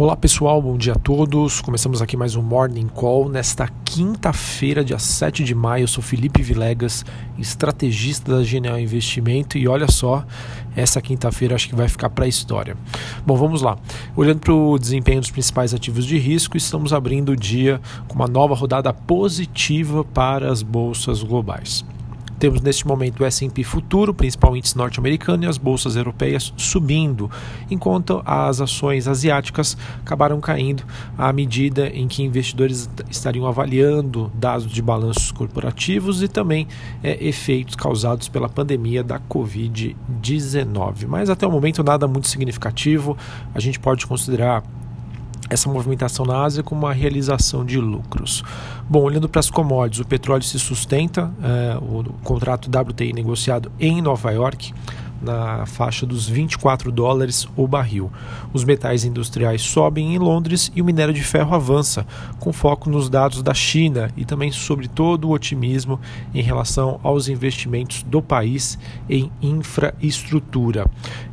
Olá pessoal, bom dia a todos. Começamos aqui mais um Morning Call nesta quinta-feira, dia 7 de maio. Eu sou Felipe Vilegas, estrategista da Genial Investimento e olha só, essa quinta-feira acho que vai ficar para a história. Bom, vamos lá. Olhando para o desempenho dos principais ativos de risco, estamos abrindo o dia com uma nova rodada positiva para as bolsas globais. Temos neste momento o S&P futuro, principal índice norte-americano, e as bolsas europeias subindo, enquanto as ações asiáticas acabaram caindo à medida em que investidores estariam avaliando dados de balanços corporativos e também é, efeitos causados pela pandemia da Covid-19. Mas até o momento nada muito significativo. A gente pode considerar essa movimentação na Ásia como uma realização de lucros. Bom, olhando para as commodities, o petróleo se sustenta, é, o contrato WTI negociado em Nova York na faixa dos 24 dólares o barril. Os metais industriais sobem em Londres e o minério de ferro avança, com foco nos dados da China e também sobre todo o otimismo em relação aos investimentos do país em infraestrutura.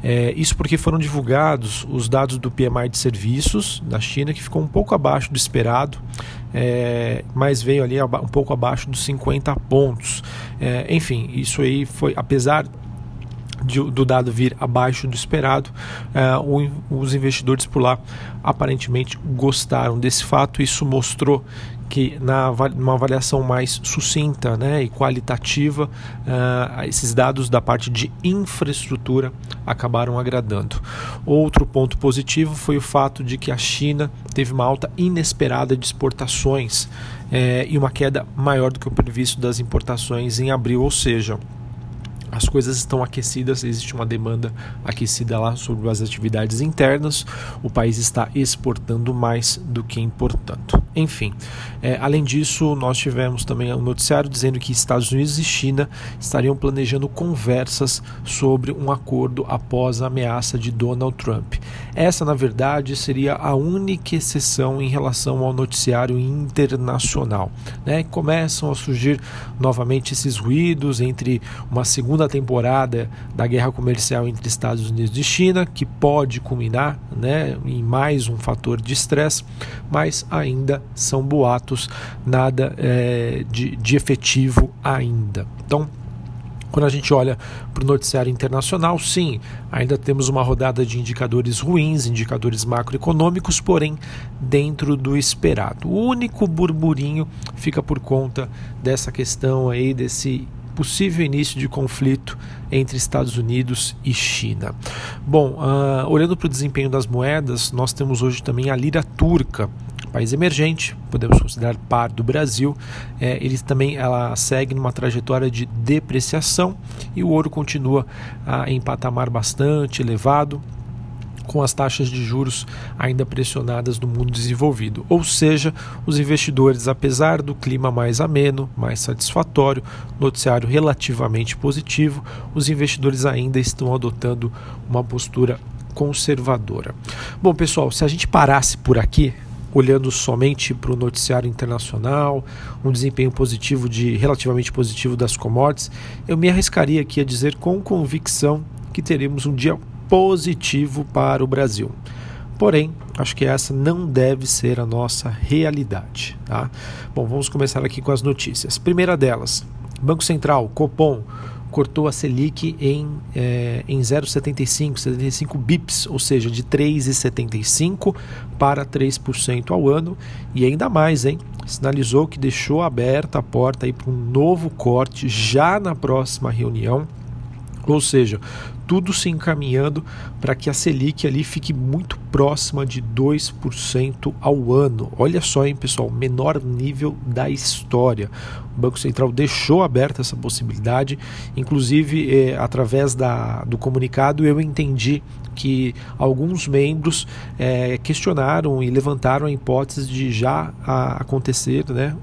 É, isso porque foram divulgados os dados do PMI de serviços da China, que ficou um pouco abaixo do esperado. É, mas veio ali um pouco abaixo dos 50 pontos. É, enfim, isso aí foi, apesar de, do dado vir abaixo do esperado, uh, os investidores por lá aparentemente gostaram desse fato. Isso mostrou que na uma avaliação mais sucinta né, e qualitativa, uh, esses dados da parte de infraestrutura acabaram agradando. Outro ponto positivo foi o fato de que a China teve uma alta inesperada de exportações eh, e uma queda maior do que o previsto das importações em abril, ou seja, as coisas estão aquecidas, existe uma demanda aquecida lá sobre as atividades internas, o país está exportando mais do que importando. Enfim, é, além disso, nós tivemos também um noticiário dizendo que Estados Unidos e China estariam planejando conversas sobre um acordo após a ameaça de Donald Trump. Essa, na verdade, seria a única exceção em relação ao noticiário internacional. Né? Começam a surgir novamente esses ruídos entre uma segunda temporada da guerra comercial entre Estados Unidos e China, que pode culminar né, em mais um fator de estresse, mas ainda são boatos, nada é, de, de efetivo ainda. Então, quando a gente olha para o noticiário internacional, sim, ainda temos uma rodada de indicadores ruins, indicadores macroeconômicos, porém dentro do esperado. O único burburinho fica por conta dessa questão aí, desse possível início de conflito entre Estados Unidos e China. Bom, uh, olhando para o desempenho das moedas, nós temos hoje também a lira turca país emergente, podemos considerar par do Brasil, é, ele também ela segue numa trajetória de depreciação e o ouro continua ah, em patamar bastante elevado, com as taxas de juros ainda pressionadas no mundo desenvolvido. Ou seja, os investidores, apesar do clima mais ameno, mais satisfatório, noticiário relativamente positivo, os investidores ainda estão adotando uma postura conservadora. Bom, pessoal, se a gente parasse por aqui, olhando somente para o noticiário internacional, um desempenho positivo de relativamente positivo das commodities, eu me arriscaria aqui a dizer com convicção que teremos um dia positivo para o Brasil. Porém, acho que essa não deve ser a nossa realidade. Tá? Bom, vamos começar aqui com as notícias. Primeira delas: Banco Central, Copom, cortou a Selic em, é, em 0,75, 75 bips, ou seja, de 3,75 para 3% ao ano e ainda mais, hein? Sinalizou que deixou aberta a porta para um novo corte já na próxima reunião. Ou seja, tudo se encaminhando para que a Selic ali fique muito próxima de 2% ao ano. Olha só, hein, pessoal, menor nível da história. O Banco Central deixou aberta essa possibilidade, inclusive eh, através da, do comunicado eu entendi que alguns membros eh, questionaram e levantaram a hipótese de já a, acontecer, né,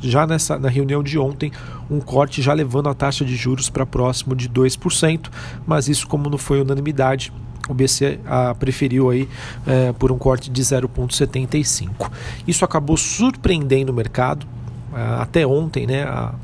já nessa na reunião de ontem, um corte já levando a taxa de juros para próximo de 2%, mas isso como não foi unanimidade, o BC ah, preferiu aí eh, por um corte de 0,75. Isso acabou surpreendendo o mercado. Ah, até ontem, né, a,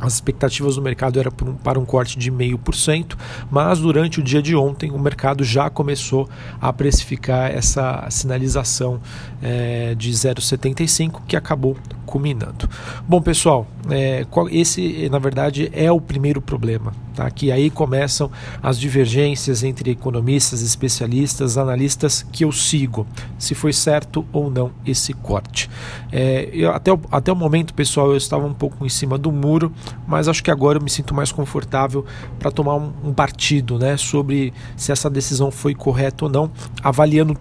As expectativas do mercado eram para um corte de 0,5%, mas durante o dia de ontem o mercado já começou a precificar essa sinalização é, de 0,75 que acabou culminando. Bom, pessoal, é, esse na verdade é o primeiro problema, tá? Que aí começam as divergências entre economistas, especialistas, analistas que eu sigo, se foi certo ou não esse corte. É, eu, até, o, até o momento, pessoal, eu estava um pouco em cima do muro, mas acho que agora eu me sinto mais confortável para tomar um, um partido, né, sobre se essa decisão foi correta ou não, avaliando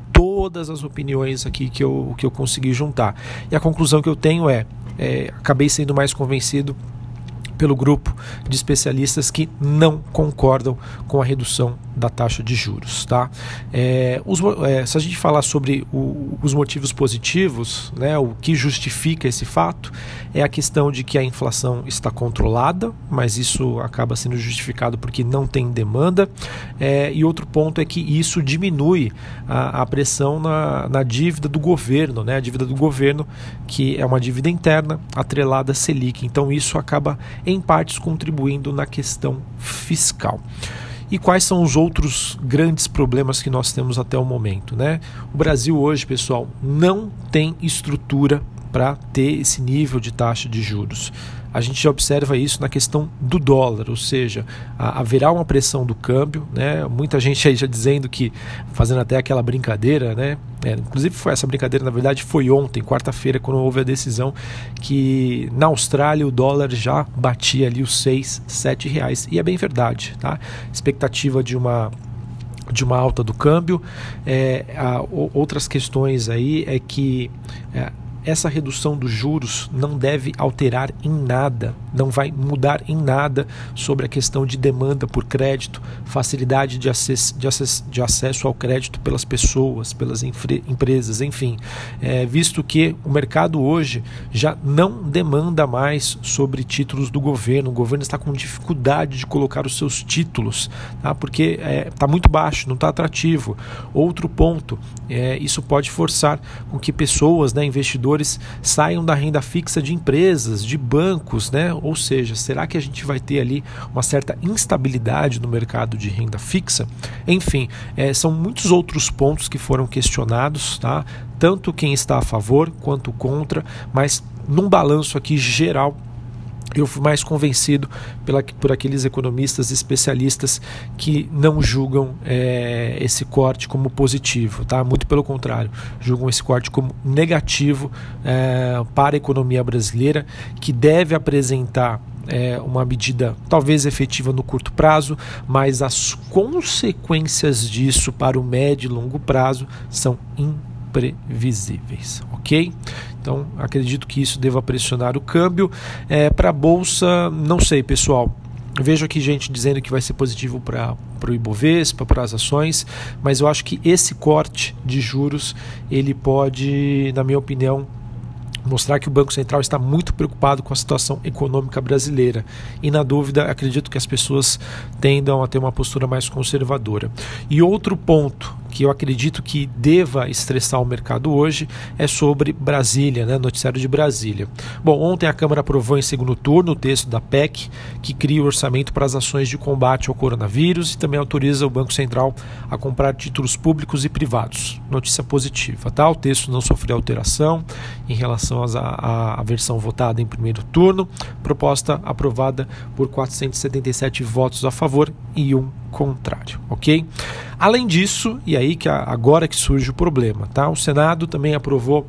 todas as opiniões aqui que eu, que eu consegui juntar. E a conclusão que eu tenho é, é acabei sendo mais convencido pelo grupo de especialistas que não concordam com a redução da taxa de juros. Tá? É, os, é, se a gente falar sobre o, os motivos positivos, né, o que justifica esse fato é a questão de que a inflação está controlada, mas isso acaba sendo justificado porque não tem demanda. É, e outro ponto é que isso diminui a, a pressão na, na, dívida do governo, né, a dívida do governo, que é uma dívida interna atrelada à Selic. Então isso acaba, em partes, contribuindo na questão fiscal. E quais são os outros grandes problemas que nós temos até o momento? Né? O Brasil hoje, pessoal, não tem estrutura para ter esse nível de taxa de juros a gente já observa isso na questão do dólar, ou seja, haverá uma pressão do câmbio, né? Muita gente aí já dizendo que, fazendo até aquela brincadeira, né? É, inclusive foi essa brincadeira, na verdade, foi ontem, quarta-feira, quando houve a decisão que na Austrália o dólar já batia ali os 6, 7 reais. E é bem verdade, tá? Expectativa de uma de uma alta do câmbio. É, a, outras questões aí é que é, essa redução dos juros não deve alterar em nada, não vai mudar em nada sobre a questão de demanda por crédito, facilidade de acesso, de acesso, de acesso ao crédito pelas pessoas, pelas empresas, enfim, é, visto que o mercado hoje já não demanda mais sobre títulos do governo, o governo está com dificuldade de colocar os seus títulos, tá? porque está é, tá muito baixo, não está atrativo. Outro ponto, é, isso pode forçar com que pessoas, né, investidores saiam da renda fixa de empresas, de bancos, né? Ou seja, será que a gente vai ter ali uma certa instabilidade no mercado de renda fixa? Enfim, é, são muitos outros pontos que foram questionados, tá? Tanto quem está a favor quanto contra, mas num balanço aqui geral eu fui mais convencido pela, por aqueles economistas especialistas que não julgam é, esse corte como positivo, tá? Muito pelo contrário, julgam esse corte como negativo é, para a economia brasileira, que deve apresentar é, uma medida talvez efetiva no curto prazo, mas as consequências disso para o médio e longo prazo são imprevisíveis, ok? Então, acredito que isso deva pressionar o câmbio. É, para a bolsa, não sei, pessoal. Vejo aqui gente dizendo que vai ser positivo para o Ibovespa, para as ações, mas eu acho que esse corte de juros ele pode, na minha opinião, mostrar que o Banco Central está muito preocupado com a situação econômica brasileira. E na dúvida, acredito que as pessoas tendam a ter uma postura mais conservadora. E outro ponto que eu acredito que deva estressar o mercado hoje é sobre Brasília, né? noticiário de Brasília. Bom, ontem a Câmara aprovou em segundo turno o texto da PEC, que cria o orçamento para as ações de combate ao coronavírus e também autoriza o Banco Central a comprar títulos públicos e privados. Notícia positiva, tá? O texto não sofreu alteração em relação à versão votada em primeiro turno, proposta aprovada por 477 votos a favor e um contrário, ok? Além disso, e aí que agora que surge o problema, tá? O Senado também aprovou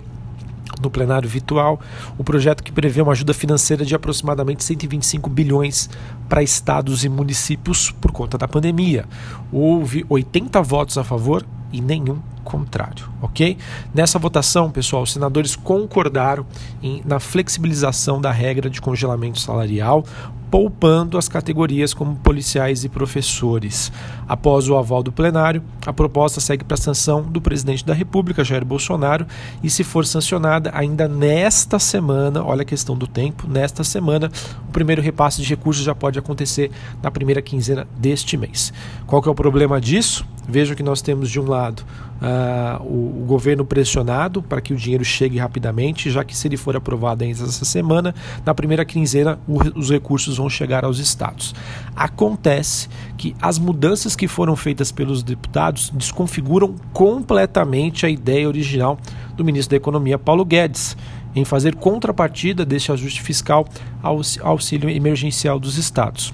no plenário virtual o projeto que prevê uma ajuda financeira de aproximadamente 125 bilhões para estados e municípios por conta da pandemia. Houve 80 votos a favor e nenhum contrário, ok? Nessa votação, pessoal, os senadores concordaram em, na flexibilização da regra de congelamento salarial, poupando as categorias como policiais e professores. Após o aval do plenário, a proposta segue para a sanção do presidente da República, Jair Bolsonaro, e se for sancionada ainda nesta semana, olha a questão do tempo, nesta semana, o primeiro repasse de recursos já pode acontecer na primeira quinzena deste mês. Qual que é o problema disso? Veja que nós temos de um lado uh, o, governo pressionado para que o dinheiro chegue rapidamente, já que se ele for aprovado ainda essa semana, na primeira quinzena o, os recursos vão chegar aos estados. Acontece que as mudanças que foram feitas pelos deputados desconfiguram completamente a ideia original do ministro da Economia, Paulo Guedes em fazer contrapartida deste ajuste fiscal ao auxílio emergencial dos estados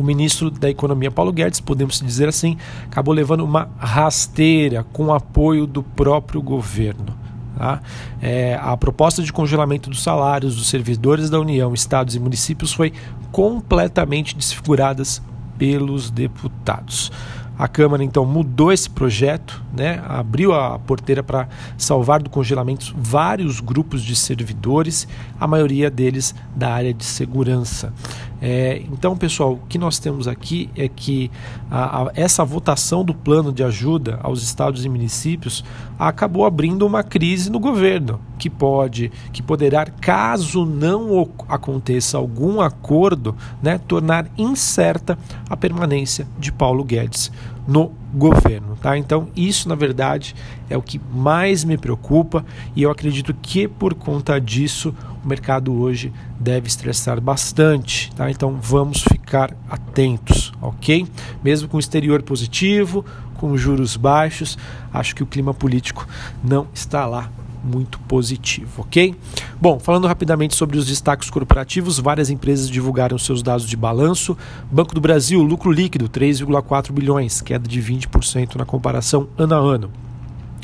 o ministro da Economia, Paulo Guedes, podemos dizer assim, acabou levando uma rasteira com apoio do próprio governo. Tá? É, a proposta de congelamento dos salários dos servidores da União, estados e municípios foi completamente desfigurada pelos deputados. A Câmara então mudou esse projeto, né, abriu a porteira para salvar do congelamento vários grupos de servidores, a maioria deles da área de segurança. É, então, pessoal, o que nós temos aqui é que a, a, essa votação do plano de ajuda aos estados e municípios acabou abrindo uma crise no governo, que pode, que poderá, caso não aconteça algum acordo, né, tornar incerta a permanência de Paulo Guedes no governo, tá? Então isso na verdade é o que mais me preocupa e eu acredito que por conta disso o mercado hoje deve estressar bastante, tá? Então vamos ficar atentos, ok? Mesmo com o exterior positivo, com juros baixos, acho que o clima político não está lá muito positivo, ok? Bom, falando rapidamente sobre os destaques corporativos, várias empresas divulgaram seus dados de balanço. Banco do Brasil, lucro líquido 3,4 bilhões, queda de 20% na comparação ano a ano.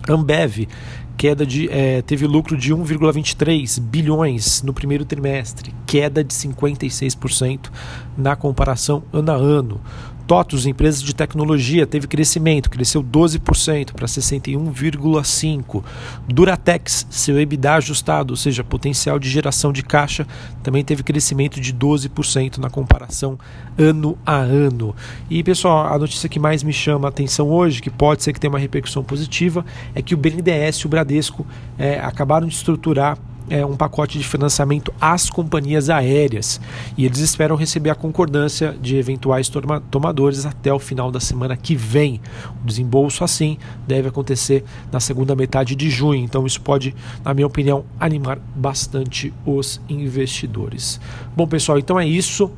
Ambev, queda de é, teve lucro de 1,23 bilhões no primeiro trimestre, queda de 56% na comparação ano a ano. TOTUS, empresas de tecnologia, teve crescimento, cresceu 12% para 61,5%. Duratex, seu EBITDA ajustado, ou seja, potencial de geração de caixa, também teve crescimento de 12% na comparação ano a ano. E pessoal, a notícia que mais me chama a atenção hoje, que pode ser que tenha uma repercussão positiva, é que o BNDES e o Bradesco é, acabaram de estruturar é, um pacote de financiamento às companhias aéreas e eles esperam receber a concordância de eventuais tomadores até o final da semana que vem. O desembolso, assim, deve acontecer na segunda metade de junho, então isso pode, na minha opinião, animar bastante os investidores. Bom, pessoal, então é isso.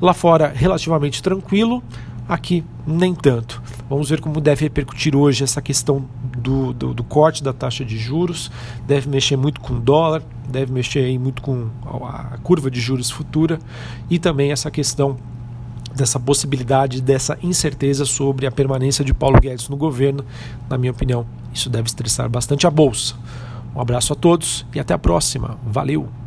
Lá fora, relativamente tranquilo aqui nem tanto. Vamos ver como deve repercutir hoje essa questão do, do, do, corte da taxa de juros. Deve mexer muito com o dólar, deve mexer muito com a curva de juros futura e também essa questão dessa possibilidade, dessa incerteza sobre a permanência de Paulo Guedes no governo. Na minha opinião, isso deve estressar bastante a bolsa. Um abraço a todos e até a próxima. Valeu!